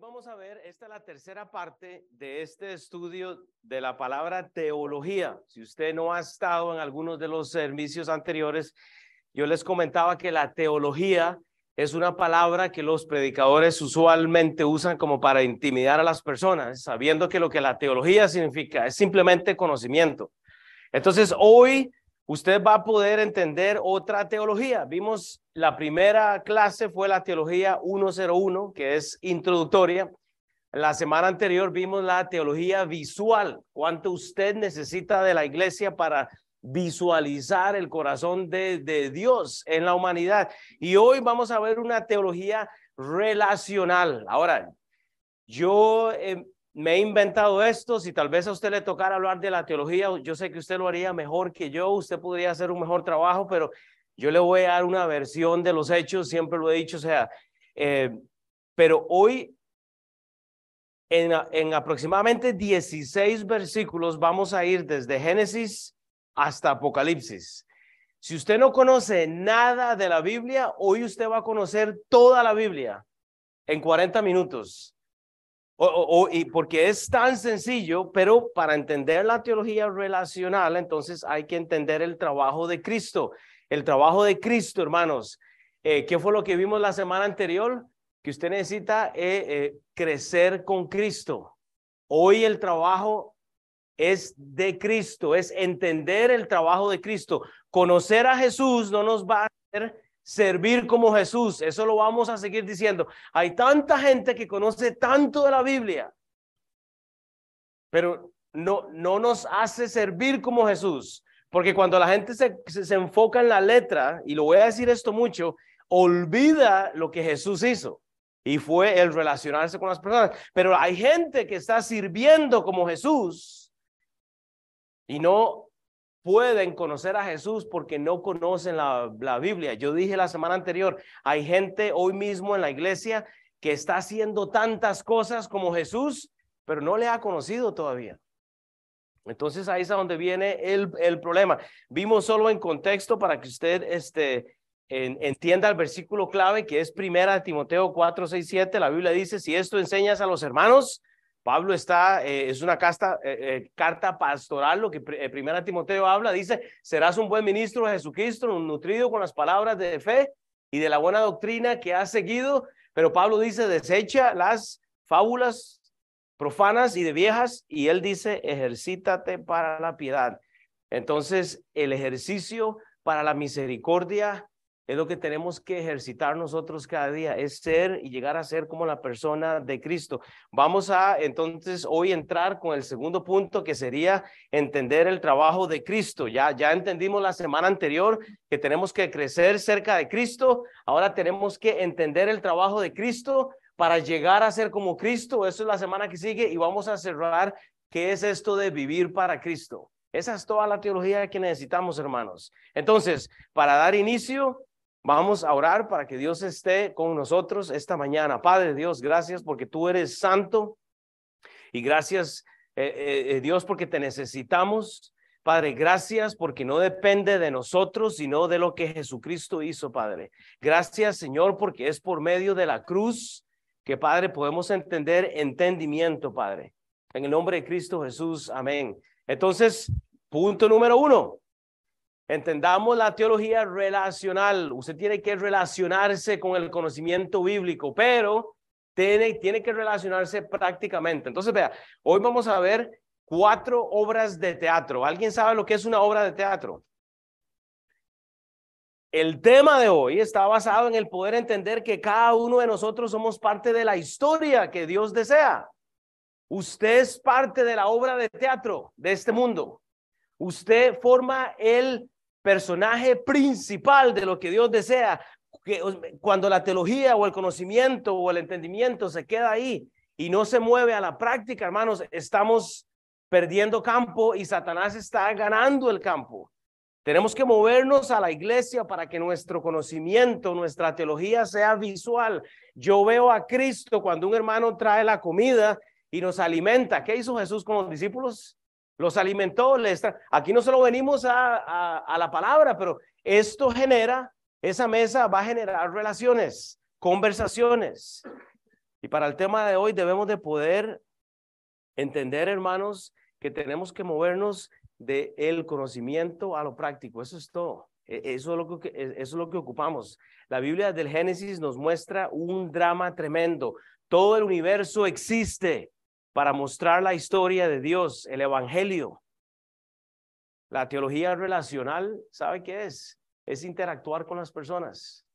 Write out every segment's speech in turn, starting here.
vamos a ver, esta es la tercera parte de este estudio de la palabra teología. Si usted no ha estado en algunos de los servicios anteriores, yo les comentaba que la teología es una palabra que los predicadores usualmente usan como para intimidar a las personas, sabiendo que lo que la teología significa es simplemente conocimiento. Entonces, hoy usted va a poder entender otra teología. Vimos la primera clase fue la teología 101, que es introductoria. La semana anterior vimos la teología visual, cuánto usted necesita de la iglesia para visualizar el corazón de, Dios en la humanidad. Y hoy vamos a ver una teología relacional. Ahora, yo eh, me he inventado esto, si tal vez a usted le tocara hablar de la teología, yo sé que usted lo haría mejor que yo, usted podría hacer un mejor trabajo, pero yo le voy a dar una versión de los hechos, siempre lo he dicho, o sea, eh, pero hoy en, en aproximadamente 16 versículos vamos a ir desde Génesis hasta Apocalipsis. Si usted no conoce nada de la Biblia, hoy usted va a conocer toda la Biblia en 40 minutos. O, y porque es tan sencillo, pero para entender la teología relacional, entonces hay que entender el trabajo de Cristo. El trabajo de Cristo, hermanos. Eh, ¿Qué fue lo que vimos la semana anterior? Que usted necesita eh, eh, crecer con Cristo. Hoy el trabajo es de Cristo, es entender el trabajo de Cristo. Conocer a Jesús no nos va a hacer servir como Jesús. Eso lo vamos a seguir diciendo. Hay tanta gente que conoce tanto de la Biblia, pero no, no nos hace servir como Jesús. Porque cuando la gente se, se, enfoca en la letra, y lo voy a decir esto mucho, olvida lo que Jesús hizo. Y fue el relacionarse con las personas. Pero hay gente que está sirviendo como Jesús y no pueden conocer a Jesús porque no conocen la, la, Biblia. Yo dije la semana anterior, hay gente hoy mismo en la iglesia que está haciendo tantas cosas como Jesús, pero no le ha conocido todavía. Entonces ahí es donde viene el, el problema. Vimos solo en contexto para que usted este, en, entienda el versículo clave que es primera Timoteo 4, 6, 7. La Biblia dice, si esto enseñas a los hermanos, Pablo está, eh, es una eh, eh, carta pastoral, lo que Primera Timoteo habla, dice, serás un buen ministro de Jesucristo, nutrido con las palabras de fe y de la buena doctrina que has seguido, pero Pablo dice, desecha las fábulas profanas y de viejas, y él dice, ejercítate para la piedad. Entonces, el ejercicio para la misericordia es lo que tenemos que ejercitar nosotros cada día, es ser y llegar a ser como la persona de Cristo. Vamos a entonces hoy entrar con el segundo punto que sería entender el trabajo de Cristo. Ya ya entendimos la semana anterior que tenemos que crecer cerca de Cristo, ahora tenemos que entender el trabajo de Cristo para llegar a ser como Cristo. Eso es la semana que sigue y vamos a cerrar qué es esto de vivir para Cristo. Esa es toda la teología que necesitamos, hermanos. Entonces, para dar inicio, Vamos a orar para que Dios esté con nosotros esta mañana. Padre Dios, gracias porque tú eres santo y gracias eh, eh, eh, Dios porque te necesitamos. Padre, gracias porque no depende de nosotros, sino de lo que Jesucristo hizo, Padre. Gracias, Señor, porque es por medio de la cruz que, Padre, podemos entender entendimiento, Padre. En el nombre de Cristo Jesús, amén. Entonces, punto número uno, Entendamos la teología relacional. Usted tiene que relacionarse con el conocimiento bíblico, pero tiene, tiene que relacionarse prácticamente. Entonces, vea, hoy vamos a ver cuatro obras de teatro. ¿Alguien sabe lo que es una obra de teatro? El tema de hoy está basado en el poder entender que cada uno de nosotros somos parte de la historia que Dios desea. Usted es parte de la obra de teatro de este mundo. Usted forma el personaje principal de lo que Dios desea. Que cuando la teología o el conocimiento o el entendimiento se queda ahí y no se mueve a la práctica, hermanos, estamos perdiendo campo y Satanás está ganando el campo. Tenemos que movernos a la iglesia para que nuestro conocimiento, nuestra teología sea visual. Yo veo a Cristo cuando un hermano trae la comida y nos alimenta. ¿Qué hizo Jesús con los discípulos? Los alimentó. Les Aquí no solo venimos a, a, la palabra, pero esto genera, esa mesa va a generar relaciones, conversaciones. Y para el tema de hoy debemos de poder entender, hermanos, que tenemos que movernos de el conocimiento a lo práctico. Eso es todo. E, eso es, lo que, e, eso es lo que ocupamos. La Biblia del Génesis nos muestra un drama tremendo. Todo el universo existe para mostrar la historia de Dios, el Evangelio. La teología relacional, ¿sabe qué es? Es interactuar con las personas.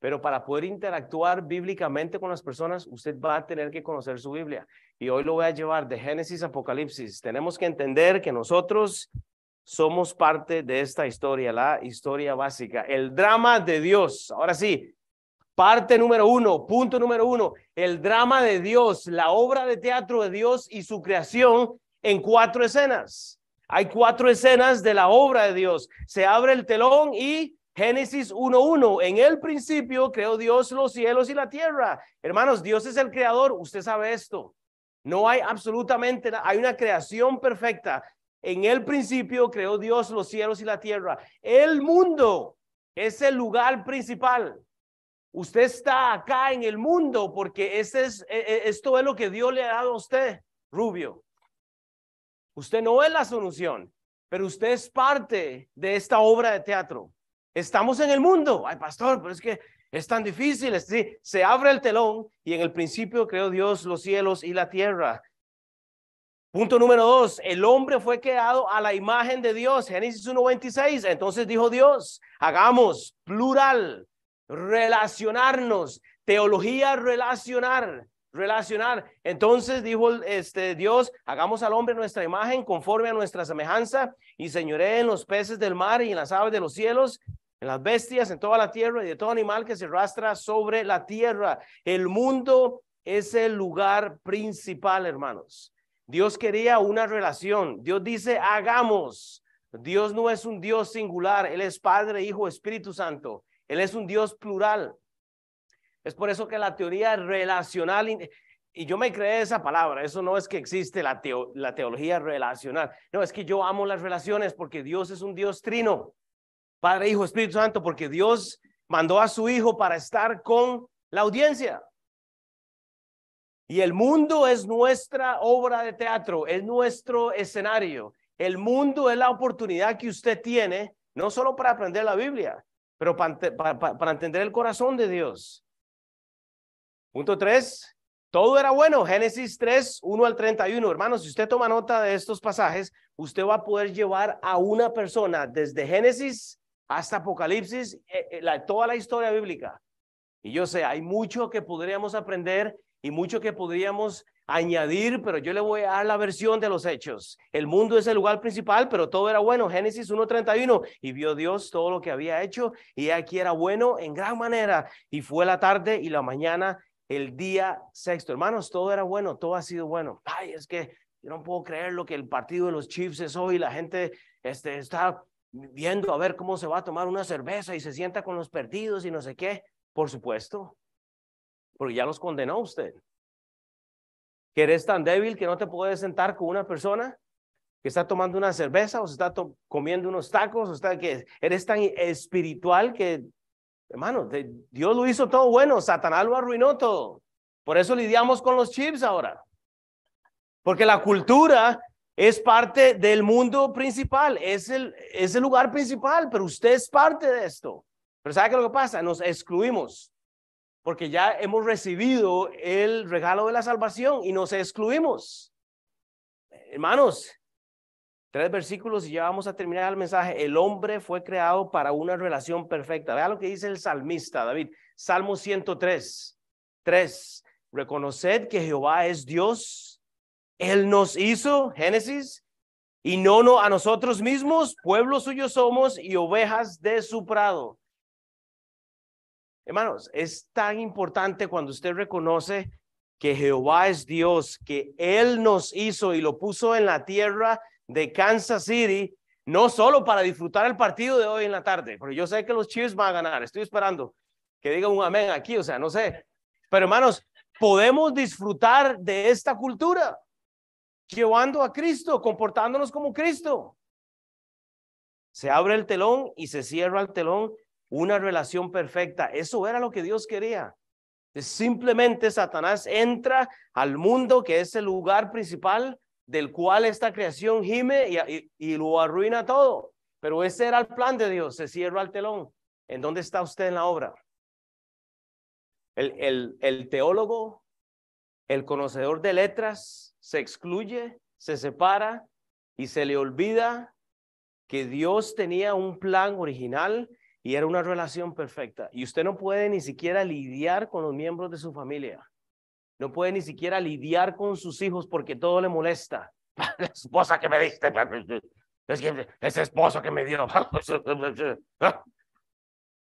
Pero para poder interactuar bíblicamente con las personas, usted va a tener que conocer su Biblia. Y hoy lo voy a llevar de Génesis a Apocalipsis. Tenemos que entender que nosotros somos parte de esta historia, la historia básica, el drama de Dios. Ahora sí, parte número uno, punto número uno, el drama de Dios, la obra de teatro de Dios y su creación en cuatro escenas. Hay cuatro escenas de la obra de Dios. Se abre el telón y Génesis 1.1, en el principio creó Dios los cielos y la tierra. Hermanos, Dios es el creador, usted sabe esto. No hay absolutamente hay una creación perfecta. En el principio creó Dios los cielos y la tierra. El mundo es el lugar principal. Usted está acá en el mundo porque este es, e, e, esto es lo que Dios le ha dado a usted, Rubio. Usted no es la solución, pero usted es parte de esta obra de teatro. Estamos en el mundo. Ay, pastor, pero es que es tan difícil. Sí, se abre el telón y en el principio creó Dios los cielos y la tierra. Punto número dos, el hombre fue creado a la imagen de Dios. Génesis 1.26. Entonces dijo Dios, hagamos plural, relacionarnos, teología relacionar, relacionar. Entonces dijo este Dios, hagamos al hombre nuestra imagen conforme a nuestra semejanza y señoré en los peces del mar y en las aves de los cielos en las bestias, en toda la tierra y de todo animal que se rastra sobre la tierra. El mundo es el lugar principal, hermanos. Dios quería una relación. Dios dice, hagamos. Dios no es un Dios singular. Él es Padre, Hijo, Espíritu Santo. Él es un Dios plural. Es por eso que la teoría relacional, y yo me creé esa palabra, eso no es que existe la, la teología relacional. No, es que yo amo las relaciones porque Dios es un Dios trino. Padre, Hijo, Espíritu Santo, porque Dios mandó a su Hijo para estar con la audiencia. Y el mundo es nuestra obra de teatro, es nuestro escenario. El mundo es la oportunidad que usted tiene, no solo para aprender la Biblia, pero para, entender el corazón de Dios. Punto tres, todo era bueno. Génesis 3, 1 al 31. Hermanos, si usted toma nota de estos pasajes, usted va a poder llevar a una persona desde Génesis hasta Apocalipsis, eh, eh, toda la historia bíblica. Y yo sé, hay mucho que podríamos aprender y mucho que podríamos añadir, pero yo le voy a dar la versión de los hechos. El mundo es el lugar principal, pero todo era bueno. Génesis 1.31. Y vio Dios todo lo que había hecho y aquí era bueno en gran manera. Y fue la tarde y la mañana, el día sexto. Hermanos, todo era bueno, todo ha sido bueno. Ay, es que yo no puedo creer lo que el partido de los Chiefs es hoy. La gente este, está viendo a ver cómo se va a tomar una cerveza y se sienta con los perdidos y no sé qué. Por supuesto, porque ya los condenó usted. Que eres tan débil que no te puedes sentar con una persona que está tomando una cerveza o está comiendo unos tacos o está que eres tan espiritual que, hermano, Dios lo hizo todo bueno, Satanás lo arruinó todo. Por eso lidiamos con los chips ahora. Porque la cultura es parte del mundo principal, es el, es el lugar principal, pero usted es parte de esto. Pero ¿sabe qué lo que pasa? Nos excluimos, porque ya hemos recibido el regalo de la salvación y nos excluimos. Hermanos, tres versículos y ya vamos a terminar el mensaje. El hombre fue creado para una relación perfecta. Vea lo que dice el salmista David, Salmo 103, 3. Reconoced que Jehová es Dios él nos hizo, Génesis, y no, no a nosotros mismos, pueblo suyo somos y ovejas de su prado. Hermanos, es tan importante cuando usted reconoce que Jehová es Dios, que Él nos hizo y lo puso en la tierra de Kansas City, no solo para disfrutar el partido de hoy en la tarde, porque yo sé que los Chiefs van a ganar, estoy esperando que digan un amén aquí, o sea, no sé, pero hermanos, podemos disfrutar de esta cultura llevando a Cristo, comportándonos como Cristo. Se abre el telón y se cierra el telón, una relación perfecta. Eso era lo que Dios quería. Simplemente Satanás entra al mundo que es el lugar principal del cual esta creación gime y, lo arruina todo. Pero ese era el plan de Dios, se cierra el telón. ¿En dónde está usted en la obra? El, el, el teólogo, el conocedor de letras, se excluye, se separa y se le olvida que Dios tenía un plan original y era una relación perfecta. Y usted no puede ni siquiera lidiar con los miembros de su familia. No puede ni siquiera lidiar con sus hijos porque todo le molesta. La esposa que me diste. Es que ese esposo que me dio.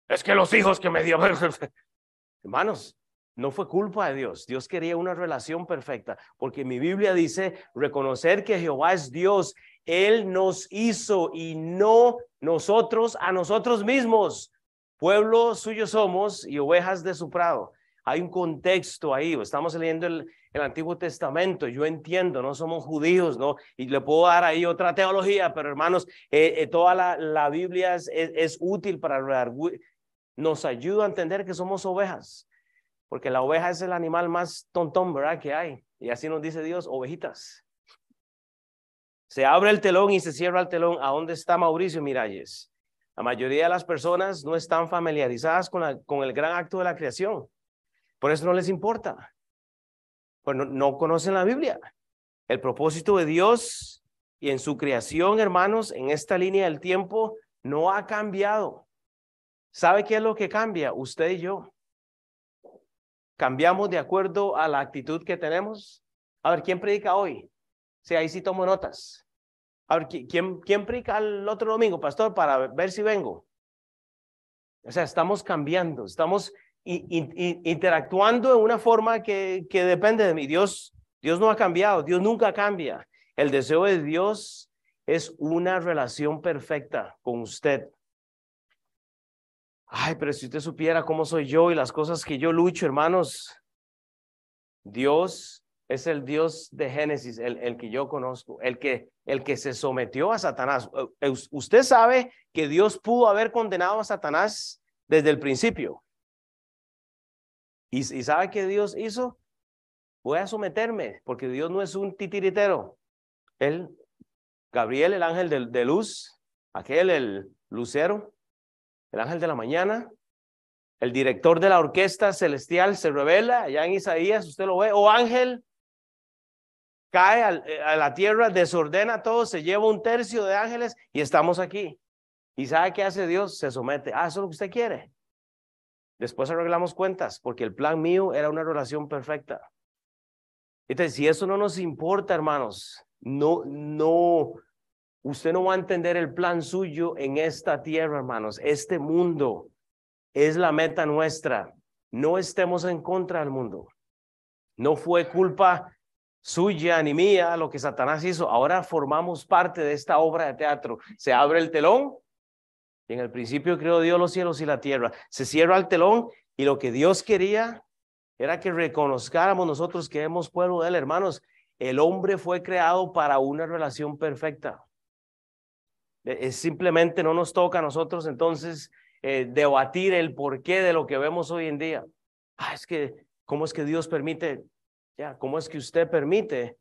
Es que los hijos que me dio. Hermanos, no fue culpa de Dios. Dios quería una relación perfecta, porque mi Biblia dice reconocer que Jehová es Dios. Él nos hizo y no nosotros a nosotros mismos. Pueblo suyo somos y ovejas de su prado. Hay un contexto ahí, estamos leyendo el, Antiguo Testamento, yo entiendo, no somos judíos, ¿no? Y le puedo dar ahí otra teología, pero hermanos, eh, eh, toda la, Biblia es, es, útil para, nos ayuda a entender que somos ovejas, porque la oveja es el animal más tontón, ¿verdad? Que hay. Y así nos dice Dios, ovejitas. Se abre el telón y se cierra el telón. ¿A dónde está Mauricio Miralles? La mayoría de las personas no están familiarizadas con, el gran acto de la creación. Por eso no les importa. Pues no, conocen la Biblia. El propósito de Dios y en su creación, hermanos, en esta línea del tiempo, no ha cambiado. ¿Sabe qué es lo que cambia? Usted y yo. Cambiamos de acuerdo a la actitud que tenemos. A ver, ¿quién predica hoy? Sí, ahí sí tomo notas. A ver, ¿quién, quién predica el otro domingo, pastor, para ver si vengo? O sea, estamos cambiando, estamos interactuando en una forma que, que depende de mí. Dios, Dios no ha cambiado, Dios nunca cambia. El deseo de Dios es una relación perfecta con usted. Ay, pero si usted supiera cómo soy yo y las cosas que yo lucho, hermanos, Dios es el Dios de Génesis, el, el, que yo conozco, el que, el que se sometió a Satanás. Usted sabe que Dios pudo haber condenado a Satanás desde el principio. ¿Y, sabe qué Dios hizo? Voy a someterme, porque Dios no es un titiritero. Él, Gabriel, el ángel de, de luz, aquel, el lucero, el ángel de la mañana, el director de la orquesta celestial se revela, allá en Isaías, usted lo ve, o ángel, cae eh, a la tierra, desordena todo, se lleva un tercio de ángeles y estamos aquí. ¿Y sabe qué hace Dios? Se somete. Ah, eso es lo que usted quiere. Después arreglamos cuentas, porque el plan mío era una relación perfecta. Entonces, si eso no nos importa, hermanos, no, no, usted no va a entender el plan suyo en esta tierra, hermanos. Este mundo es la meta nuestra. No estemos en contra del mundo. No fue culpa suya ni mía lo que Satanás hizo. Ahora formamos parte de esta obra de teatro. Se abre el telón en el principio creó Dios los cielos y la tierra. Se cierra el telón y lo que Dios quería era que reconozcáramos nosotros que hemos pueblo de él, hermanos. El hombre fue creado para una relación perfecta. E, simplemente no nos toca a nosotros entonces eh, debatir el porqué de lo que vemos hoy en día. Ah, es que, ¿cómo es que Dios permite? Ya, ¿cómo es que usted permite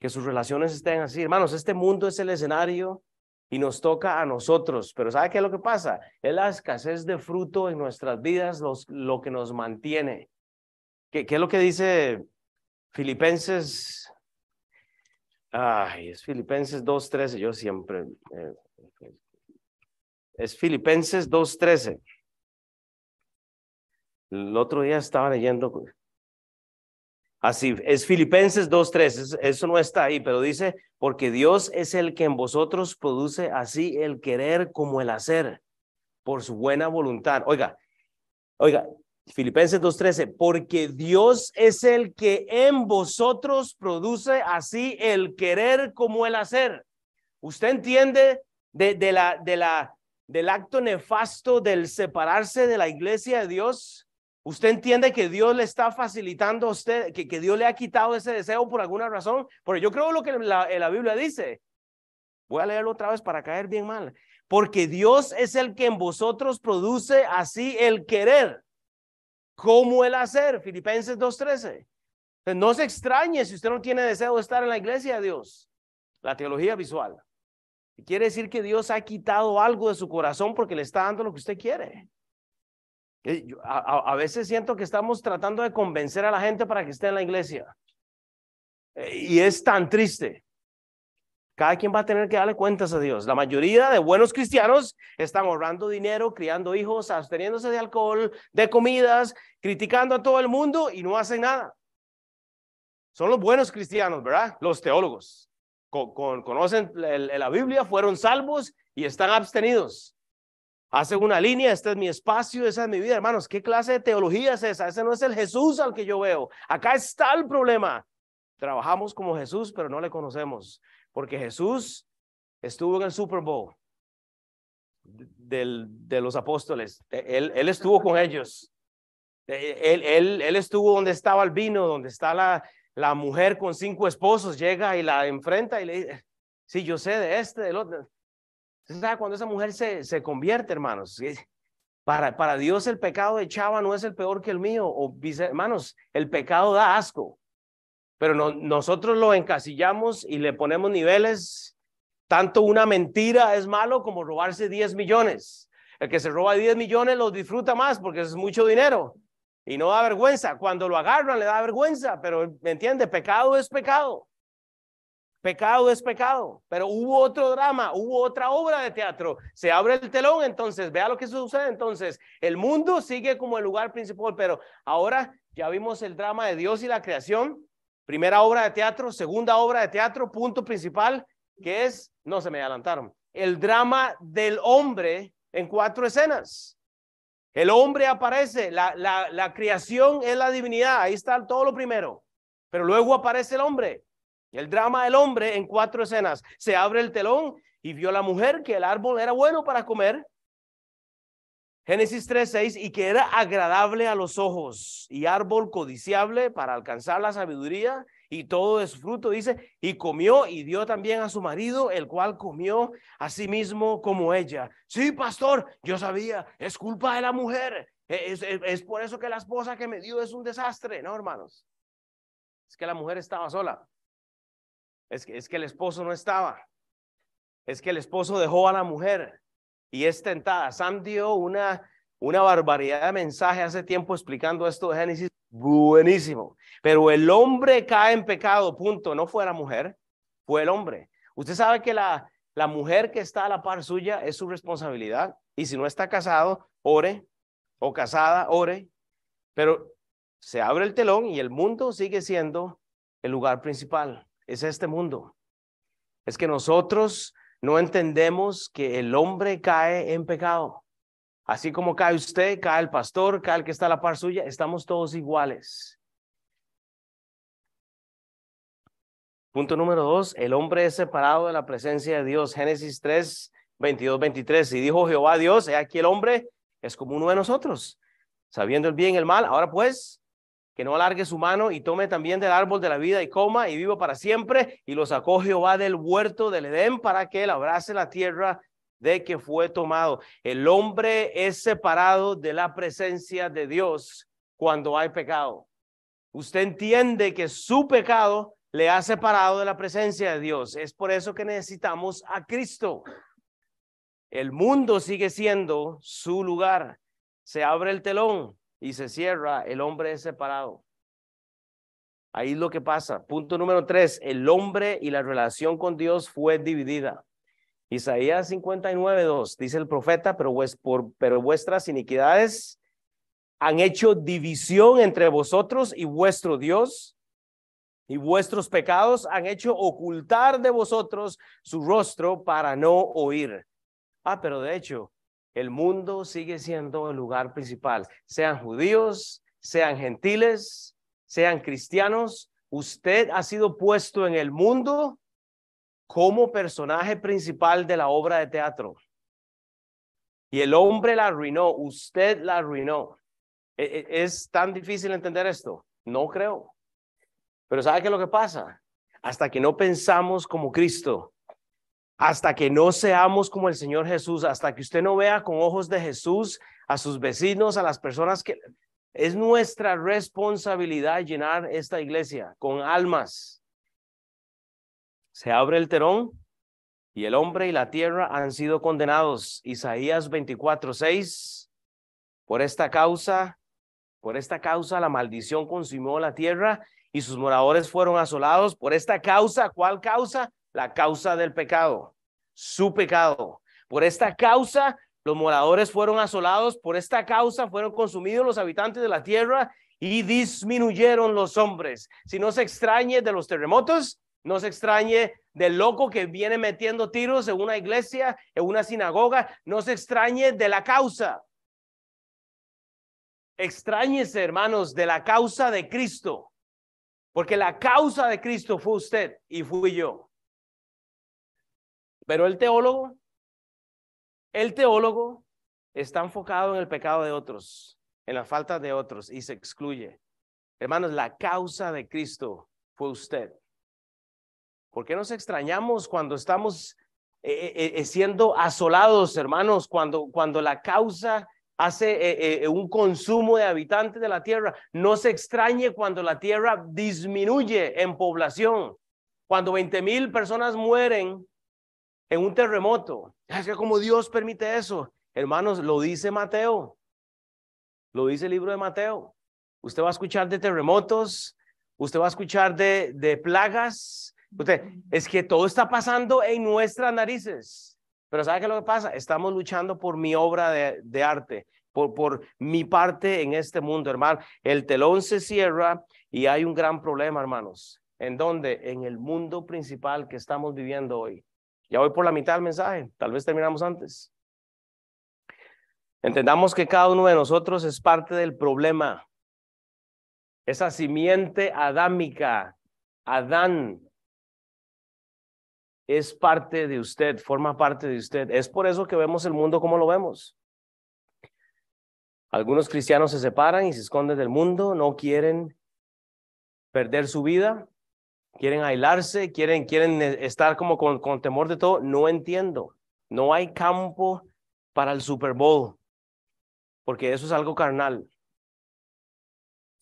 que sus relaciones estén así? Hermanos, este mundo es el escenario y nos toca a nosotros. Pero ¿sabe qué es lo que pasa? Es la escasez de fruto en nuestras vidas lo que nos mantiene. ¿Qué, ¿Qué, es lo que dice Filipenses? Ay, es Filipenses 2.13, yo siempre... Eh, es Filipenses 2.13. El otro día estaba leyendo Así es Filipenses 2.3, eso no está ahí, pero dice, porque Dios es el que en vosotros produce así el querer como el hacer, por su buena voluntad. Oiga, oiga, Filipenses 2.13, porque Dios es el que en vosotros produce así el querer como el hacer. ¿Usted entiende de, de la, de la, del acto nefasto del separarse de la iglesia de Dios? ¿Usted entiende que Dios le está facilitando a usted, que, que Dios le ha quitado ese deseo por alguna razón? Porque yo creo lo que la, la Biblia dice. Voy a leerlo otra vez para caer bien mal. Porque Dios es el que en vosotros produce así el querer. cómo el hacer, Filipenses 2.13. No se extrañe si usted no tiene deseo de estar en la iglesia de Dios. La teología visual. Quiere decir que Dios ha quitado algo de su corazón porque le está dando lo que usted quiere. A, veces siento que estamos tratando de convencer a la gente para que esté en la iglesia. Y es tan triste. Cada quien va a tener que darle cuentas a Dios. La mayoría de buenos cristianos están ahorrando dinero, criando hijos, absteniéndose de alcohol, de comidas, criticando a todo el mundo y no hacen nada. Son los buenos cristianos, ¿verdad? Los teólogos. conocen la Biblia, fueron salvos y están abstenidos. Hacen una línea, este es mi espacio, esa es mi vida, hermanos. ¿Qué clase de teología es esa? Ese no es el Jesús al que yo veo. Acá está el problema. Trabajamos como Jesús, pero no le conocemos porque Jesús estuvo en el Super Bowl del, de los apóstoles. Él, él estuvo con ellos. Él, él, él, estuvo donde estaba el vino, donde está la, la mujer con cinco esposos, llega y la enfrenta y le dice, sí, yo sé de este, del otro. ¿Usted cuando esa mujer se, se convierte, hermanos? Para, para Dios el pecado de Chava no es el peor que el mío, o hermanos, el pecado da asco pero nosotros lo encasillamos y le ponemos niveles. Tanto una mentira es malo como robarse 10 millones. El que se roba 10 millones lo disfruta más porque es mucho dinero y no da vergüenza. Cuando lo agarran le da vergüenza, pero ¿me entiende? Pecado es pecado. Pecado es pecado, pero hubo otro drama, hubo otra obra de teatro. Se abre el telón, entonces vea lo que sucede. Entonces, el mundo sigue como el lugar principal, pero ahora ya vimos el drama de Dios y la creación. Primera obra de teatro, segunda obra de teatro, punto principal, que es, no se me adelantaron, el drama del hombre en cuatro escenas. El hombre aparece, la, la, la creación es la divinidad, ahí está todo lo primero, pero luego aparece el hombre. El drama del hombre en cuatro escenas. Se abre el telón y vio la mujer que el árbol era bueno para comer Génesis 3:6 y que era agradable a los ojos y árbol codiciable para alcanzar la sabiduría y todo de su fruto, dice, y comió y dio también a su marido, el cual comió a sí mismo como ella. Sí, pastor, yo sabía, es culpa de la mujer. E, es, es por eso que la esposa que me dio es un desastre, ¿no, hermanos? Es que la mujer estaba sola. Es que, el esposo no estaba. Es que el esposo dejó a la mujer y es tentada. Sam dio una, una barbaridad de mensaje hace tiempo explicando esto de Génesis, buenísimo. Pero el hombre cae en pecado, punto. No fue la mujer, fue el hombre. Usted sabe que la, la mujer que está a la par suya es su responsabilidad. Y si no está casado, ore, o casada, ore. Pero se abre el telón y el mundo sigue siendo el lugar principal. Es este mundo. Es que nosotros no entendemos que el hombre cae en pecado. Así como cae usted, cae el pastor, cae el que está a la par suya, estamos todos iguales. Punto número dos, el hombre es separado de la presencia de Dios. Génesis 3, 22, 23. Y dijo Jehová Dios, he aquí el hombre es como uno de nosotros, sabiendo el bien y el mal. Ahora pues, que no alargue su mano y tome también del árbol de la vida y coma y viva para siempre. Y lo sacó Jehová del huerto del Edén para que él abrace la tierra de que fue tomado. El hombre es separado de la presencia de Dios cuando hay pecado. Usted entiende que su pecado le ha separado de la presencia de Dios. Es por eso que necesitamos a Cristo. El mundo sigue siendo su lugar. Se abre el telón y se cierra, el hombre es separado. Ahí es lo que pasa. Punto número tres, el hombre y la relación con Dios fue dividida. Isaías 59, 2, dice el profeta, pero, pero vuestras iniquidades han hecho división entre vosotros y vuestro Dios, y vuestros pecados han hecho ocultar de vosotros su rostro para no oír. Ah, pero de hecho, el mundo sigue siendo el lugar principal. Sean judíos, sean gentiles, sean cristianos, usted ha sido puesto en el mundo como personaje principal de la obra de teatro. Y el hombre la arruinó, usted la arruinó. E, e, ¿Es tan difícil entender esto? No creo. Pero ¿sabe qué es lo que pasa? Hasta que no pensamos como Cristo, hasta que no seamos como el Señor Jesús, hasta que usted no vea con ojos de Jesús a sus vecinos, a las personas que es nuestra responsabilidad llenar esta iglesia con almas. Se abre el terón y el hombre y la tierra han sido condenados. Isaías 24, 6. Por esta causa, por esta causa la maldición consumió la tierra y sus moradores fueron asolados. Por esta causa, ¿cuál causa? La causa del pecado, su pecado. Por esta causa los moradores fueron asolados, por esta causa fueron consumidos los habitantes de la tierra y disminuyeron los hombres. Si no se extrañe de los terremotos, no se extrañe del loco que viene metiendo tiros en una iglesia, en una sinagoga, no se extrañe de la causa. Extrañese, hermanos, de la causa de Cristo, porque la causa de Cristo fue usted y fui yo. Pero el teólogo el teólogo está enfocado en el pecado de otros, en la falta de otros y se excluye. Hermanos, la causa de Cristo fue usted. ¿Por qué nos extrañamos cuando estamos eh, eh, eh, siendo asolados, hermanos, cuando, cuando la causa hace un consumo de habitantes de la tierra? No se extrañe cuando la tierra disminuye en población. Cuando 20 mil personas mueren en un terremoto. Es que como Dios permite eso. Hermanos, lo dice Mateo. Lo dice el libro de Mateo. Usted va a escuchar de terremotos, usted va a escuchar de, de plagas. Usted, es que todo está pasando en nuestras narices. Pero ¿sabe qué es lo que pasa? Estamos luchando por mi obra de, de arte, por, por mi parte en este mundo, hermano. El telón se cierra y hay un gran problema, hermanos. ¿En dónde? En el mundo principal que estamos viviendo hoy. Ya voy por la mitad del mensaje, tal vez terminamos antes. Entendamos que cada uno de nosotros es parte del problema. Esa simiente adámica, Adán, es parte de usted, forma parte de usted. Es por eso que vemos el mundo como lo vemos. Algunos cristianos se separan y se esconden del mundo, no quieren perder su vida, quieren aislarse, quieren, quieren eh, estar como con, con temor de todo. No entiendo. No hay campo para el Super Bowl, porque eso es algo carnal.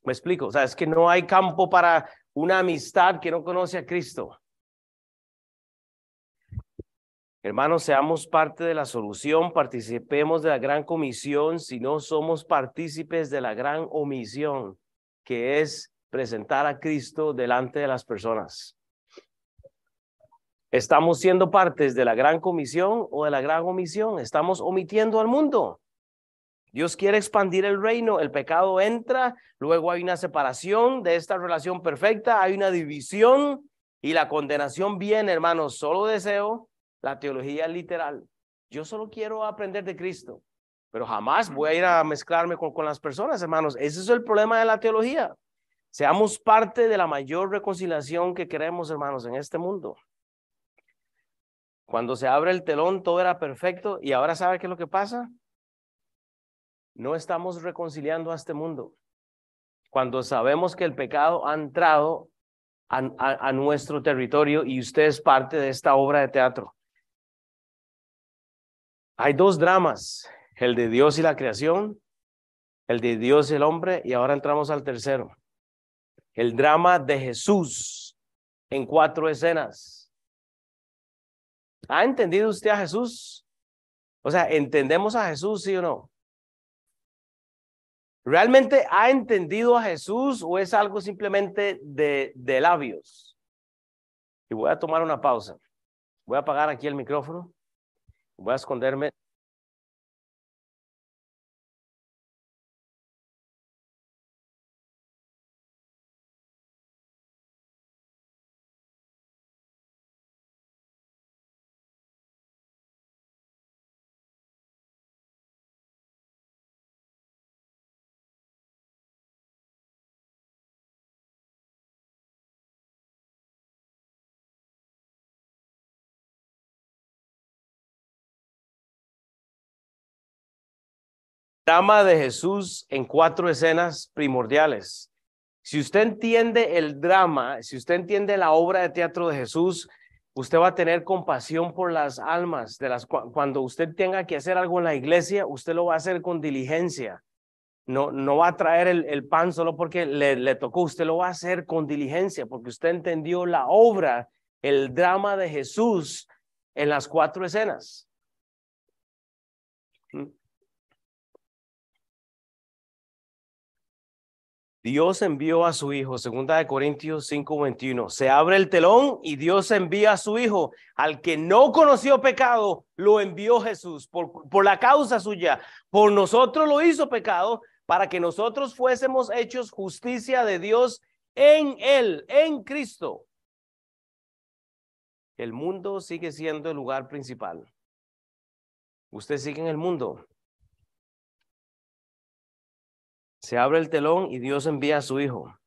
Me explico, o sea, es que no hay campo para una amistad que no conoce a Cristo. Hermanos, seamos parte de la solución, participemos de la gran comisión, si no somos partícipes de la gran omisión, que es presentar a Cristo delante de las personas. ¿Estamos siendo partes de la gran comisión o de la gran omisión? Estamos omitiendo al mundo. Dios quiere expandir el reino, el pecado entra, luego hay una separación de esta relación perfecta, hay una división y la condenación viene, hermanos. Solo deseo la teología literal. Yo solo quiero aprender de Cristo, pero jamás voy a ir a mezclarme con, con las personas, hermanos. Ese es el problema de la teología. Seamos parte de la mayor reconciliación que queremos, hermanos, en este mundo. Cuando se abre el telón, todo era perfecto y ahora sabe qué es lo que pasa. No estamos reconciliando a este mundo. Cuando sabemos que el pecado ha entrado a, a nuestro territorio y usted es parte de esta obra de teatro. Hay dos dramas, el de Dios y la creación, el de Dios y el hombre, y ahora entramos al tercero el drama de Jesús en cuatro escenas. ¿Ha entendido usted a Jesús? O sea, ¿entendemos a Jesús, sí o no? ¿Realmente ha entendido a Jesús o es algo simplemente de, de labios? Y voy a tomar una pausa. Voy a apagar aquí el micrófono. Voy a esconderme drama de Jesús en cuatro escenas primordiales. Si usted entiende el drama, si usted entiende la obra de teatro de Jesús, usted va a tener compasión por las almas de las cuando usted tenga que hacer algo en la iglesia, usted lo va a hacer con diligencia. no, no va a traer el, pan solo porque le, le tocó, usted lo va a hacer con diligencia, porque usted entendió la obra, el drama de Jesús en las cuatro escenas. ¿Mm? Dios envió a su Hijo, segunda de Corintios 5:21. Se abre el telón y Dios envía a su Hijo. Al que no conoció pecado, lo envió Jesús por, por la causa suya. Por nosotros lo hizo pecado para que nosotros fuésemos hechos justicia de Dios en Él, en Cristo. El mundo sigue siendo el lugar principal. Usted sigue en el mundo. Se abre el telón y Dios envía a su Hijo.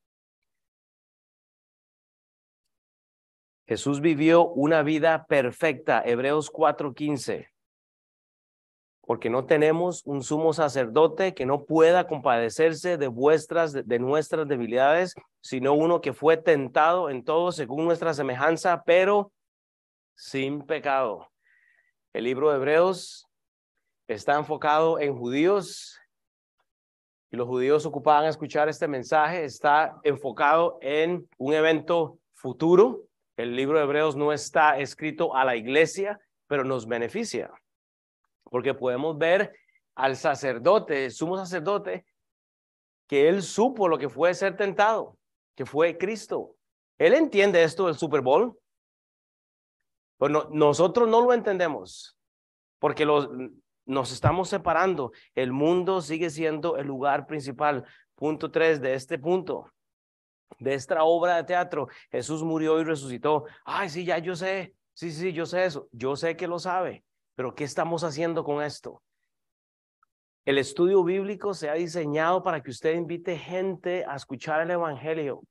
Jesús vivió una vida perfecta, Hebreos 4:15, porque no tenemos un sumo sacerdote que no pueda compadecerse de vuestras, de nuestras debilidades, sino uno que fue tentado en todo según nuestra semejanza, pero sin pecado. El libro de Hebreos está enfocado en judíos y los judíos ocupaban escuchar este mensaje, está enfocado en un evento futuro. El libro de Hebreos no está escrito a la iglesia, pero nos beneficia, porque podemos ver al sacerdote, sumo sacerdote, que él supo lo que fue ser tentado, que fue Cristo. Él entiende esto del Super Bowl, pero nosotros no lo entendemos, porque los, nos estamos separando. El mundo sigue siendo el lugar principal. Punto tres de este punto, de esta obra de teatro. Jesús murió y resucitó. Ay, sí, ya yo sé. Sí, sí, yo sé eso. Yo sé que lo sabe. Pero ¿qué estamos haciendo con esto? El estudio bíblico se ha diseñado para que usted invite gente a escuchar el Evangelio.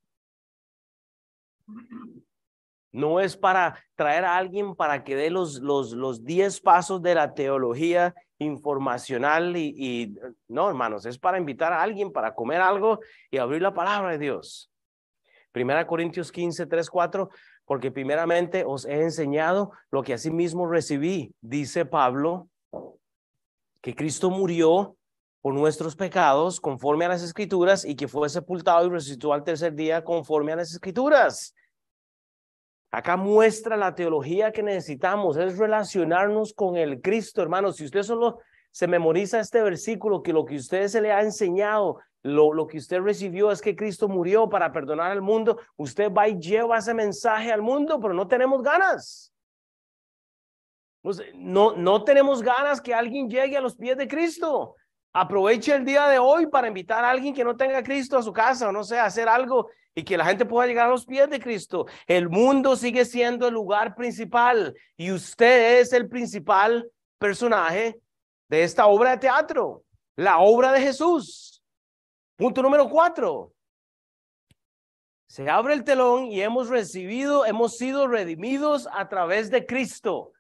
No es para traer a alguien para que dé los, los, los diez pasos de la teología informacional y, no, hermanos, es para invitar a alguien para comer algo y abrir la palabra de Dios. Primera Corintios 15, 3, 4, porque primeramente os he enseñado lo que mismo recibí, dice Pablo, que Cristo murió por nuestros pecados conforme a las escrituras y que fue sepultado y resucitó al tercer día conforme a las escrituras. Acá muestra la teología que necesitamos, es relacionarnos con el Cristo, hermanos. Si usted solo se memoriza este versículo, que lo que usted se le ha enseñado, lo, lo que usted recibió es que Cristo murió para perdonar al mundo, usted va y lleva ese mensaje al mundo, pero no tenemos ganas. No, no tenemos ganas que alguien llegue a los pies de Cristo. Aproveche el día de hoy para invitar a alguien que no tenga Cristo a su casa o no sé, hacer algo y que la gente pueda llegar a los pies de Cristo. El mundo sigue siendo el lugar principal y usted es el principal personaje de esta obra de teatro, la obra de Jesús. Punto número cuatro. Se abre el telón y hemos recibido, hemos sido redimidos a través de Cristo.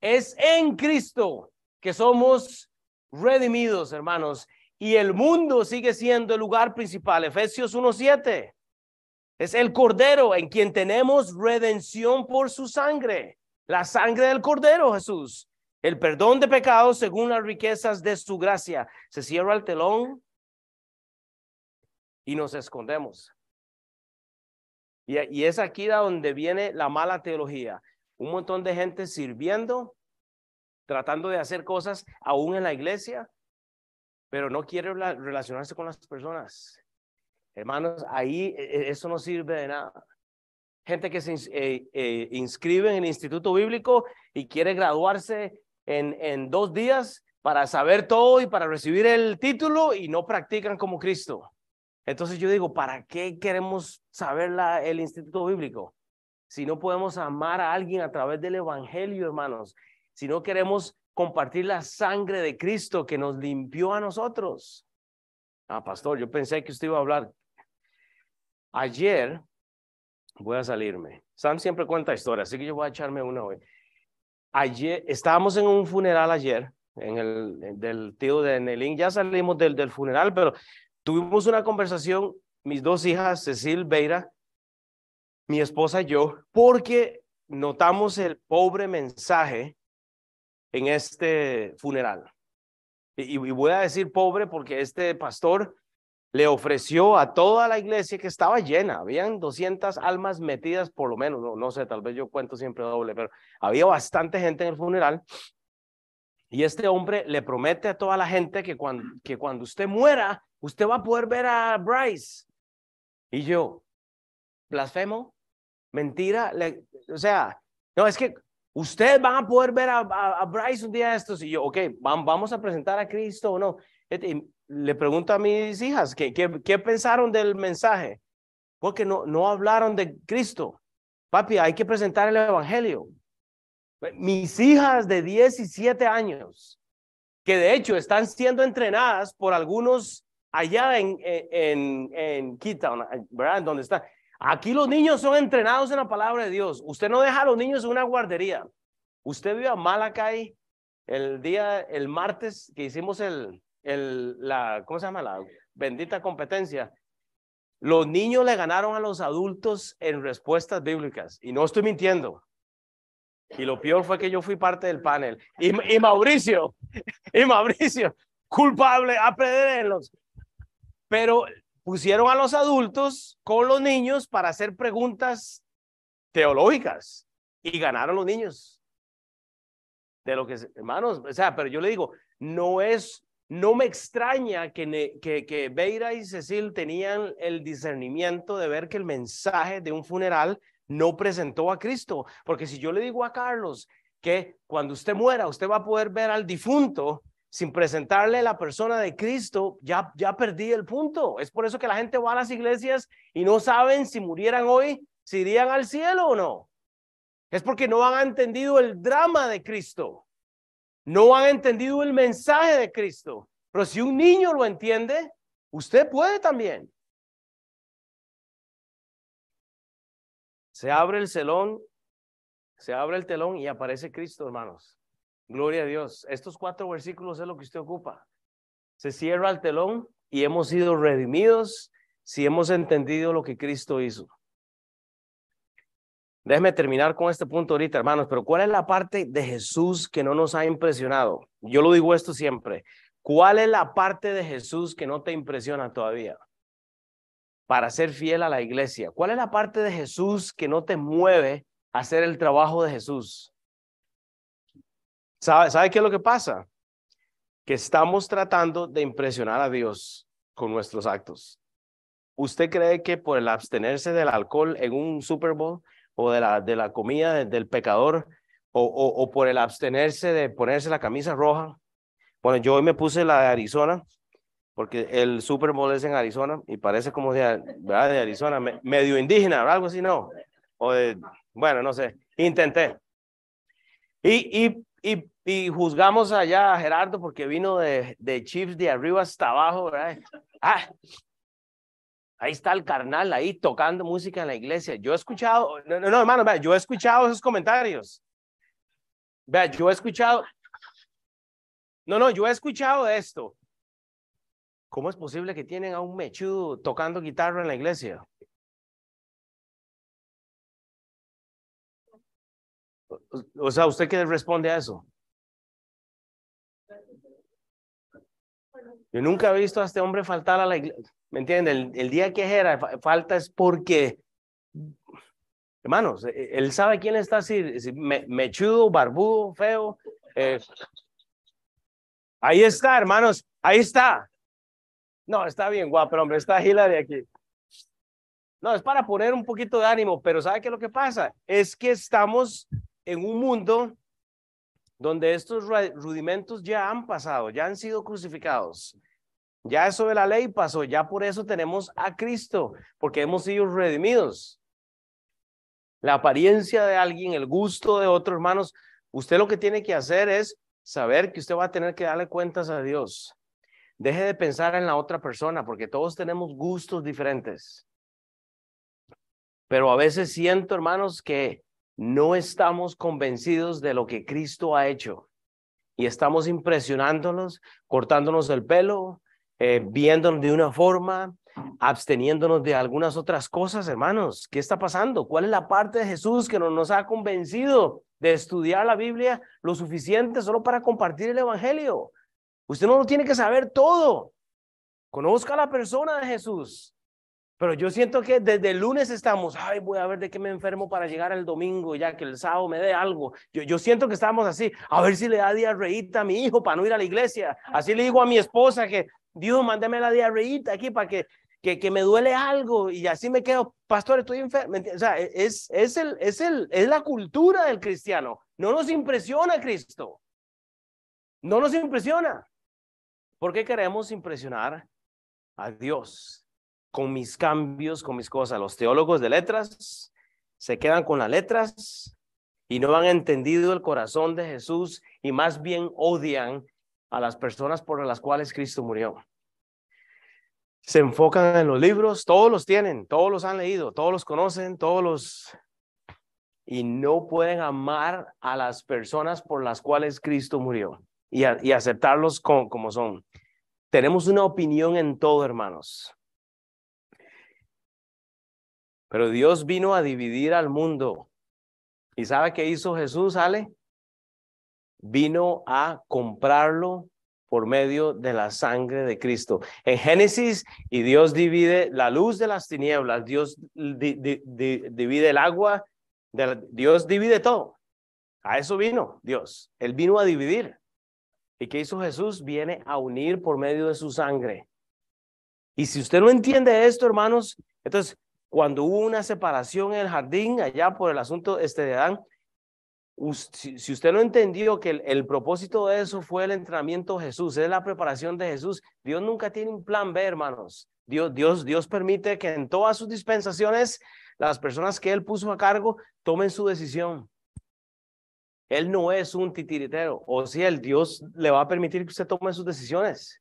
Es en Cristo que somos redimidos, hermanos. Y el mundo sigue siendo el lugar principal. Efesios 1.7. Es el Cordero en quien tenemos redención por su sangre. La sangre del Cordero, Jesús. El perdón de pecados según las riquezas de su gracia. Se cierra el telón y nos escondemos. Y, y es aquí donde viene la mala teología. Un montón de gente sirviendo, tratando de hacer cosas aún en la iglesia, pero no quiere relacionarse con las personas. Hermanos, ahí e, e, eso no sirve de nada. Gente que se eh, eh, inscribe en el Instituto Bíblico y quiere graduarse en, en dos días para saber todo y para recibir el título y no practican como Cristo. Entonces yo digo, ¿para qué queremos saber la, el Instituto Bíblico? Si no podemos amar a alguien a través del Evangelio, hermanos, si no queremos compartir la sangre de Cristo que nos limpió a nosotros. Ah, pastor, yo pensé que usted iba a hablar Ayer voy a salirme. Sam siempre cuenta historias, así que yo voy a echarme una hoy. Ayer estábamos en un funeral ayer, en el del tío de Nelín. Ya salimos del, del funeral, pero tuvimos una conversación, mis dos hijas, Cecil Beira, mi esposa y yo, porque notamos el pobre mensaje en este funeral. y, voy a decir pobre porque este pastor le ofreció a toda la iglesia que estaba llena, habían 200 almas metidas por lo menos, no, no sé, tal vez yo cuento siempre doble, pero había bastante gente en el funeral. Y este hombre le promete a toda la gente que cuando, que cuando usted muera, usted va a poder ver a Bryce. Y yo, blasfemo, mentira, o sea, no, es que ustedes van a poder ver a, Bryce un día de estos. Y yo, ok, vamos a presentar a Cristo o no. Y le pregunto a mis hijas, ¿qué, qué, pensaron del mensaje? Porque no, no hablaron de Cristo. Papi, hay que presentar el Evangelio. Mis hijas de 17 años, que de hecho están siendo entrenadas por algunos allá en, en, en ¿verdad? Donde está. Aquí los niños son entrenados en la palabra de Dios. Usted no deja a los niños en una guardería. Usted vio a Malakai el día, el martes que hicimos el, la, ¿cómo se llama? La bendita competencia. Los niños le ganaron a los adultos en respuestas bíblicas. Y no estoy mintiendo. Y lo peor fue que yo fui parte del panel. Y, y Mauricio, y Mauricio, culpable a perder en los. Pero pusieron a los adultos con los niños para hacer preguntas teológicas y ganaron los niños. De lo que, hermanos, o sea, pero yo le digo, no es, no me extraña que, que, que Beira y Cecil tenían el discernimiento de ver que el mensaje de un funeral no presentó a Cristo, porque si yo le digo a Carlos que cuando usted muera, usted va a poder ver al difunto, sin presentarle la persona de Cristo, ya, ya perdí el punto. Es por eso que la gente va a las iglesias y no saben si murieran hoy, si irían al cielo o no. Es porque no han entendido el drama de Cristo. No han entendido el mensaje de Cristo. Pero si un niño lo entiende, usted puede también. Se abre el celón, se abre el telón y aparece Cristo, hermanos. Gloria a Dios. Estos cuatro versículos es lo que usted ocupa. Se cierra el telón y hemos sido redimidos si hemos entendido lo que Cristo hizo. Déjeme terminar con este punto ahorita, hermanos, pero ¿cuál es la parte de Jesús que no nos ha impresionado? Yo lo digo esto siempre. ¿Cuál es la parte de Jesús que no te impresiona todavía? Para ser fiel a la iglesia. ¿Cuál es la parte de Jesús que no te mueve a hacer el trabajo de Jesús? ¿Sabe, qué es lo que pasa? Que estamos tratando de impresionar a Dios con nuestros actos. ¿Usted cree que por el abstenerse del alcohol en un Super Bowl o de la, de la comida del pecador o, o, por el abstenerse de ponerse la camisa roja? Bueno, yo hoy me puse la de Arizona porque el Super Bowl es en Arizona y parece como de, ¿verdad? de Arizona, medio indígena o algo así, ¿no? O de, bueno, no sé, intenté. Y, y y, juzgamos allá a Gerardo porque vino de, de Chiefs de arriba hasta abajo, ¿verdad? Ah, ahí está el carnal ahí tocando música en la iglesia. Yo he escuchado, no, no, hermano, vea, yo he escuchado esos comentarios. Vea, yo he escuchado, no, no, yo he escuchado esto. ¿Cómo es posible que tienen a un mechudo tocando guitarra en la iglesia? O sea, ¿usted qué responde a eso? Yo nunca he visto a este hombre faltar a la iglesia. ¿Me entienden? El, día que era falta es porque, hermanos, e, e, él sabe quién está así, mechudo, barbudo, feo. Eh. ahí está, hermanos, ahí está. No, está bien guapo, hombre, está Hillary aquí. No, es para poner un poquito de ánimo, pero ¿sabe qué lo que pasa? Es que estamos en un mundo donde estos rudimentos ya han pasado, ya han sido crucificados. Ya eso de la ley pasó, ya por eso tenemos a Cristo, porque hemos sido redimidos. La apariencia de alguien, el gusto de otro, hermanos, usted lo que tiene que hacer es saber que usted va a tener que darle cuentas a Dios. Deje de pensar en la otra persona, porque todos tenemos gustos diferentes. Pero a veces siento, hermanos, que no estamos convencidos de lo que Cristo ha hecho y estamos impresionándonos, cortándonos el pelo, eh, viéndonos de una forma, absteniéndonos de algunas otras cosas, hermanos. ¿Qué está pasando? ¿Cuál es la parte de Jesús que no nos ha convencido de estudiar la Biblia lo suficiente solo para compartir el Evangelio? Usted no lo tiene que saber todo. Conozca la persona de Jesús. Pero yo siento que desde el lunes estamos, ay, voy a ver de qué me enfermo para llegar el domingo, ya que el sábado me dé algo. Yo, yo siento que estamos así, a ver si le da diarreíta a mi hijo para no ir a la iglesia. Así le digo a mi esposa que, Dios, mándeme la diarreíta aquí para que, que, que me duele algo y así me quedo, pastor, estoy enfermo. O sea, es, es, el, es, el, es la cultura del cristiano. No nos impresiona Cristo. No nos impresiona. ¿Por qué queremos impresionar a Dios? con mis cambios, con mis cosas. Los teólogos de letras se quedan con las letras y no han entendido el corazón de Jesús y más bien odian a las personas por las cuales Cristo murió. Se enfocan en los libros, todos los tienen, todos los han leído, todos los conocen, todos los... Y no pueden amar a las personas por las cuales Cristo murió y, y aceptarlos como son. Tenemos una opinión en todo, hermanos. Pero Dios vino a dividir al mundo. ¿Y sabe qué hizo Jesús, Ale? Vino a comprarlo por medio de la sangre de Cristo. En Génesis, y Dios divide la luz de las tinieblas, Dios divide el agua, Dios divide todo. A eso vino Dios. Él vino a dividir. ¿Y qué hizo Jesús? Viene a unir por medio de su sangre. Y si usted no entiende esto, hermanos, entonces cuando hubo una separación en el jardín, allá por el asunto este de Adán, si, usted no entendió que el, propósito de eso fue el entrenamiento de Jesús, es la preparación de Jesús, Dios nunca tiene un plan B, hermanos. Dios, Dios, Dios permite que en todas sus dispensaciones las personas que Él puso a cargo tomen su decisión. Él no es un titiritero, o si el Dios le va a permitir que usted tome sus decisiones.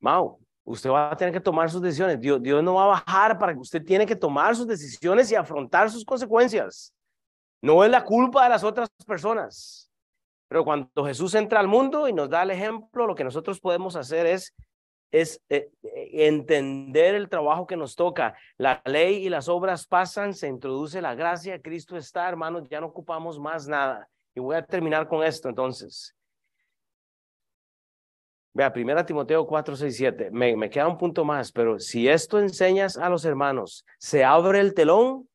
Mau, usted va a tener que tomar sus decisiones. Dios, Dios no va a bajar para que usted tiene que tomar sus decisiones y afrontar sus consecuencias. No es la culpa de las otras personas. Pero cuando Jesús entra al mundo y nos da el ejemplo, lo que nosotros podemos hacer es, eh, eh, entender el trabajo que nos toca. La ley y las obras pasan, se introduce la gracia, Cristo está, hermanos, ya no ocupamos más nada. Y voy a terminar con esto entonces. Vea, primera Timoteo 4, 6, 7. Me, me queda un punto más, pero si esto enseñas a los hermanos, se abre el telón.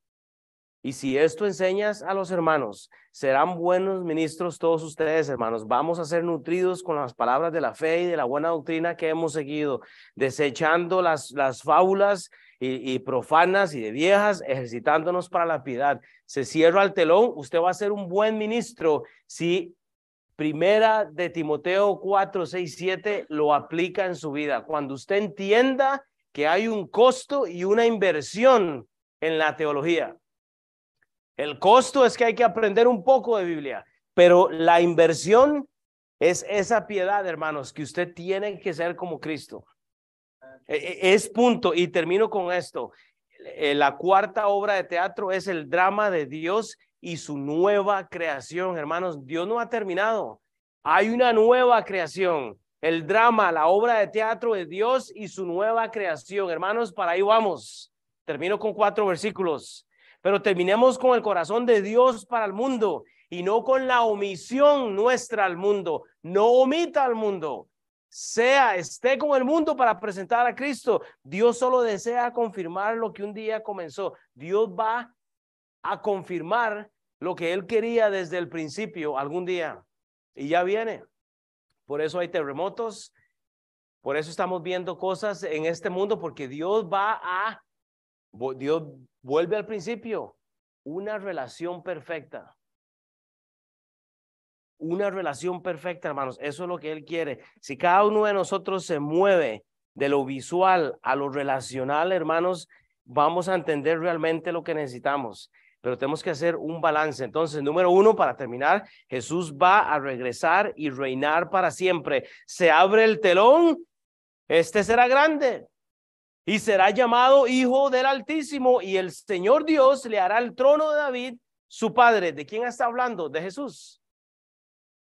Y si esto enseñas a los hermanos, serán buenos ministros todos ustedes, hermanos. Vamos a ser nutridos con las palabras de la fe y de la buena doctrina que hemos seguido, desechando las, las fábulas y, y, profanas y de viejas, ejercitándonos para la piedad. Se cierra el telón, usted va a ser un buen ministro si Primera de Timoteo 4, 6, 7 lo aplica en su vida. Cuando usted entienda que hay un costo y una inversión en la teología. El costo es que hay que aprender un poco de Biblia, pero la inversión es esa piedad, hermanos, que usted tiene que ser como Cristo. E, e, es punto, y termino con esto. Eh, la cuarta obra de teatro es el drama de Dios y su nueva creación, hermanos. Dios no ha terminado. Hay una nueva creación. El drama, la obra de teatro de Dios y su nueva creación. Hermanos, para ahí vamos. Termino con cuatro versículos. Pero terminemos con el corazón de Dios para el mundo y no con la omisión nuestra al mundo. No omita al mundo. Sea, esté con el mundo para presentar a Cristo. Dios solo desea confirmar lo que un día comenzó. Dios va a confirmar lo que él quería desde el principio algún día. Y ya viene. Por eso hay terremotos. Por eso estamos viendo cosas en este mundo, porque Dios va a, Dios vuelve al principio, una relación perfecta. Una relación perfecta, hermanos. Eso es lo que Él quiere. Si cada uno de nosotros se mueve de lo visual a lo relacional, hermanos, vamos a entender realmente lo que necesitamos pero tenemos que hacer un balance. Entonces, número uno, para terminar, Jesús va a regresar y reinar para siempre. Se abre el telón, este será grande y será llamado Hijo del Altísimo y el Señor Dios le hará el trono de David, su padre. ¿De quién está hablando? De Jesús.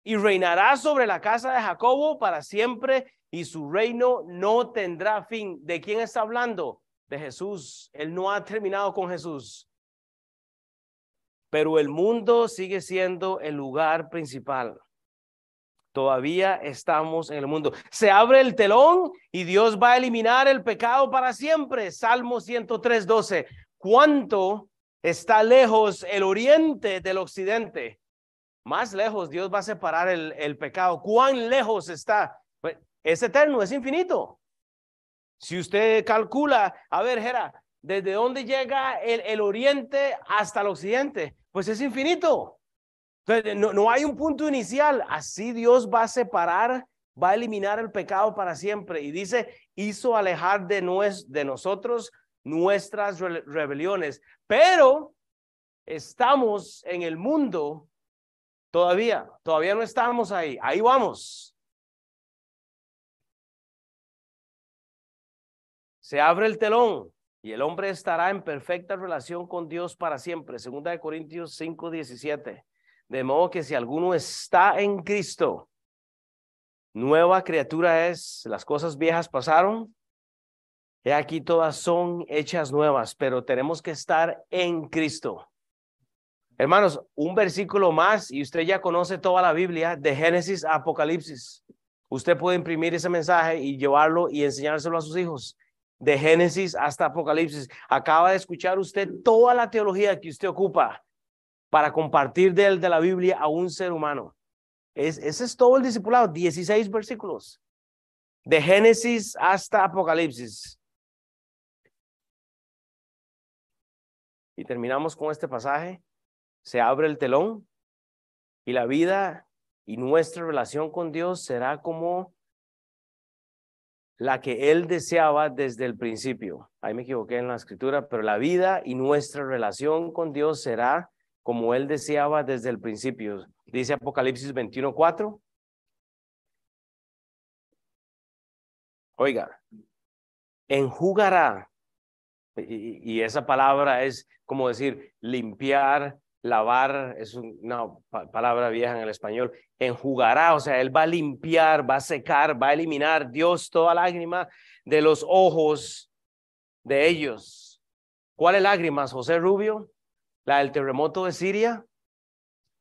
Y reinará sobre la casa de Jacobo para siempre y su reino no tendrá fin. ¿De quién está hablando? De Jesús. Él no ha terminado con Jesús pero el mundo sigue siendo el lugar principal. Todavía estamos en el mundo. Se abre el telón y Dios va a eliminar el pecado para siempre. Salmo 103, 12. ¿Cuánto está lejos el oriente del occidente? Más lejos Dios va a separar el, pecado. ¿Cuán lejos está? Pues, es eterno, es infinito. Si usted calcula, a ver, Jera, ¿desde dónde llega el, el oriente hasta el occidente? Pues es infinito. Entonces, no, no hay un punto inicial. Así Dios va a separar, va a eliminar el pecado para siempre. Y dice, hizo alejar de, nues, de nosotros nuestras rebeliones. Pero estamos en el mundo todavía. Todavía no estamos ahí. Ahí vamos. Se abre el telón y el hombre estará en perfecta relación con Dios para siempre. Segunda de Corintios 5, 17. De modo que si alguno está en Cristo, nueva criatura es, las cosas viejas pasaron, he aquí todas son hechas nuevas, pero tenemos que estar en Cristo. Hermanos, un versículo más y usted ya conoce toda la Biblia de Génesis a Apocalipsis. Usted puede imprimir ese mensaje y llevarlo y enseñárselo a sus hijos de Génesis hasta Apocalipsis. Acaba de escuchar usted toda la teología que usted ocupa para compartir de, él, de la Biblia a un ser humano. Es, ese es todo el discipulado, 16 versículos. De Génesis hasta Apocalipsis. Y terminamos con este pasaje. Se abre el telón y la vida y nuestra relación con Dios será como la que él deseaba desde el principio. Ahí me equivoqué en la escritura, pero la vida y nuestra relación con Dios será como él deseaba desde el principio. Dice Apocalipsis 21:4. Oiga, enjugará, y, y, esa palabra es como decir limpiar, lavar, es una palabra vieja en el español, enjugará, o sea, Él va a limpiar, va a secar, va a eliminar Dios toda lágrima de los ojos de ellos. ¿Cuáles lágrimas, José Rubio? La del terremoto de Siria,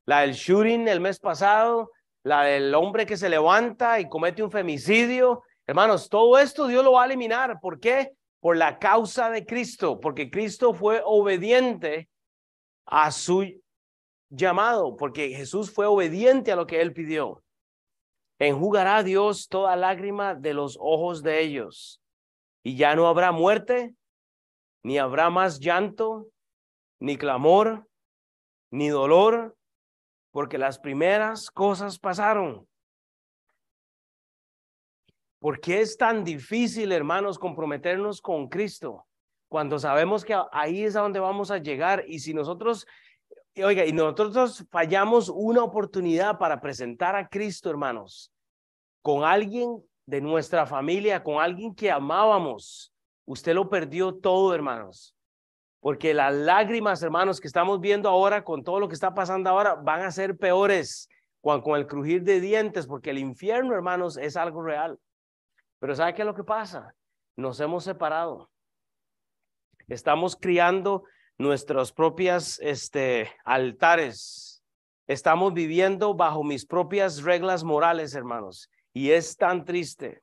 la del shooting el mes pasado, la del hombre que se levanta y comete un femicidio. Hermanos, todo esto Dios lo va a eliminar. ¿Por qué? Por la causa de Cristo, porque Cristo fue obediente a su llamado, porque Jesús fue obediente a lo que él pidió. Enjugará Dios toda lágrima de los ojos de ellos, y ya no habrá muerte, ni habrá más llanto, ni clamor, ni dolor, porque las primeras cosas pasaron. ¿Por qué es tan difícil, hermanos, comprometernos con Cristo? cuando sabemos que ahí es a donde vamos a llegar y si nosotros, oiga, y nosotros fallamos una oportunidad para presentar a Cristo, hermanos, con alguien de nuestra familia, con alguien que amábamos, usted lo perdió todo, hermanos. Porque las lágrimas, hermanos, que estamos viendo ahora con todo lo que está pasando ahora, van a ser peores con, el crujir de dientes, porque el infierno, hermanos, es algo real. Pero ¿sabe qué es lo que pasa? Nos hemos separado. Estamos criando nuestros propias este, altares. Estamos viviendo bajo mis propias reglas morales, hermanos. Y es tan triste.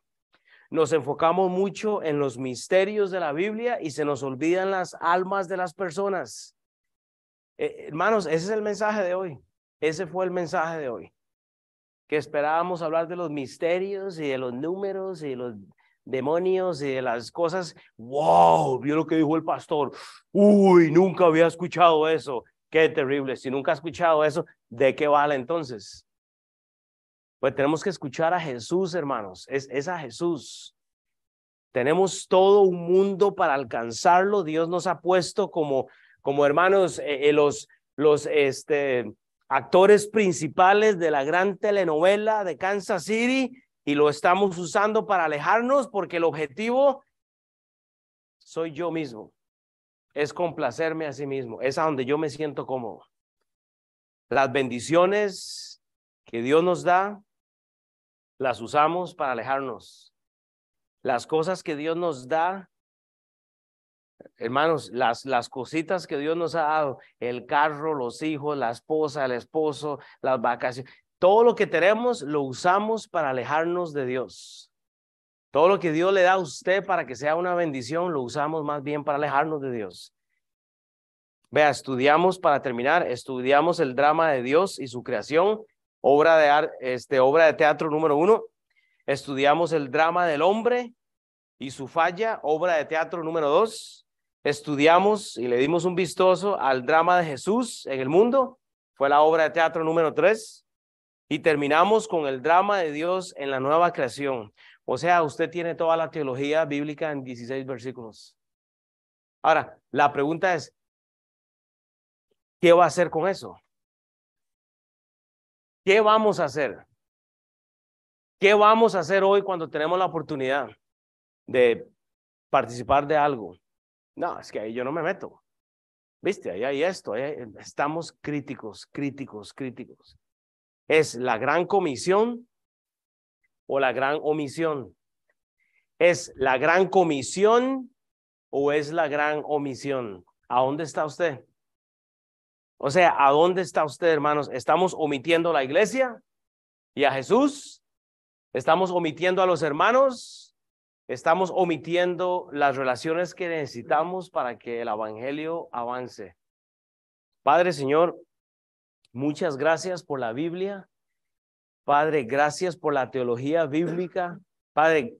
Nos enfocamos mucho en los misterios de la Biblia y se nos olvidan las almas de las personas. Eh, hermanos, ese es el mensaje de hoy. Ese fue el mensaje de hoy. Que esperábamos hablar de los misterios y de los números y de los demonios y de las cosas. ¡Wow! Vio lo que dijo el pastor. Uy, nunca había escuchado eso. Qué terrible. Si nunca ha escuchado eso, ¿de qué vale entonces? Pues tenemos que escuchar a Jesús, hermanos. Es, es a Jesús. Tenemos todo un mundo para alcanzarlo. Dios nos ha puesto como, como hermanos, eh, eh, los, los este, actores principales de la gran telenovela de Kansas City y lo estamos usando para alejarnos porque el objetivo soy yo mismo. Es complacerme a sí mismo. Es a donde yo me siento cómodo. Las bendiciones que Dios nos da, las usamos para alejarnos. Las cosas que Dios nos da, hermanos, las, las cositas que Dios nos ha dado, el carro, los hijos, la esposa, el esposo, las vacaciones, todo lo que tenemos lo usamos para alejarnos de Dios. Todo lo que Dios le da a usted para que sea una bendición, lo usamos más bien para alejarnos de Dios. Vea, estudiamos para terminar, estudiamos el drama de Dios y su creación, obra de, este, obra de teatro número uno. Estudiamos el drama del hombre y su falla, obra de teatro número dos. Estudiamos y le dimos un vistoso al drama de Jesús en el mundo, fue la obra de teatro número tres. Y terminamos con el drama de Dios en la nueva creación. O sea, usted tiene toda la teología bíblica en 16 versículos. Ahora, la pregunta es, ¿qué va a hacer con eso? ¿Qué vamos a hacer? ¿Qué vamos a hacer hoy cuando tenemos la oportunidad de participar de algo? No, es que ahí yo no me meto. Viste, ahí hay esto, estamos críticos, críticos, críticos. ¿Es la gran comisión o la gran omisión? ¿Es la gran comisión o es la gran omisión? ¿A dónde está usted? O sea, ¿a dónde está usted, hermanos? ¿Estamos omitiendo la iglesia y a Jesús? ¿Estamos omitiendo a los hermanos? ¿Estamos omitiendo las relaciones que necesitamos para que el Evangelio avance? Padre Señor, Muchas gracias por la Biblia. Padre, gracias por la teología bíblica. Padre,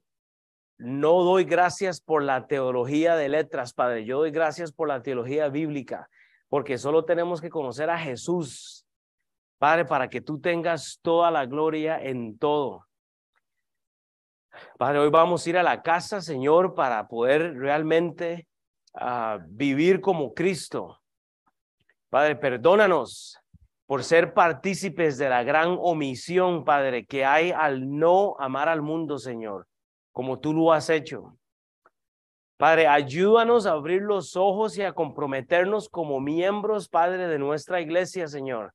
no doy gracias por la teología de letras, Padre. Yo doy gracias por la teología bíblica, porque solo tenemos que conocer a Jesús, Padre, para que tú tengas toda la gloria en todo. Padre, hoy vamos a ir a la casa, Señor, para poder realmente ah, vivir como Cristo. Padre, perdónanos por ser partícipes de la gran omisión, Padre, que hay al no amar al mundo, Señor, como tú lo has hecho. Padre, ayúdanos a abrir los ojos y a comprometernos como miembros, Padre, de nuestra iglesia, Señor.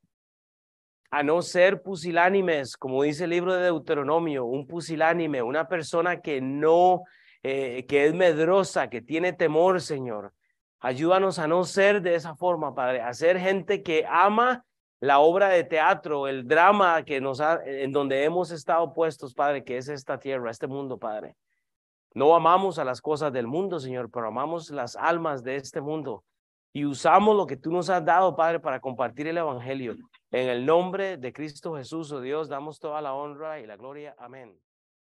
A no ser pusilánimes, como dice el libro de Deuteronomio, un pusilánime, una persona que no, eh, que es medrosa, que tiene temor, Señor. Ayúdanos a no ser de esa forma, Padre, a ser gente que ama la obra de teatro, el drama que nos ha, en donde hemos estado puestos, Padre, que es esta tierra, este mundo, Padre. No amamos a las cosas del mundo, Señor, pero amamos las almas de este mundo y usamos lo que tú nos has dado, Padre, para compartir el Evangelio. En el nombre de Cristo Jesús, oh Dios, damos toda la honra y la gloria. Amén.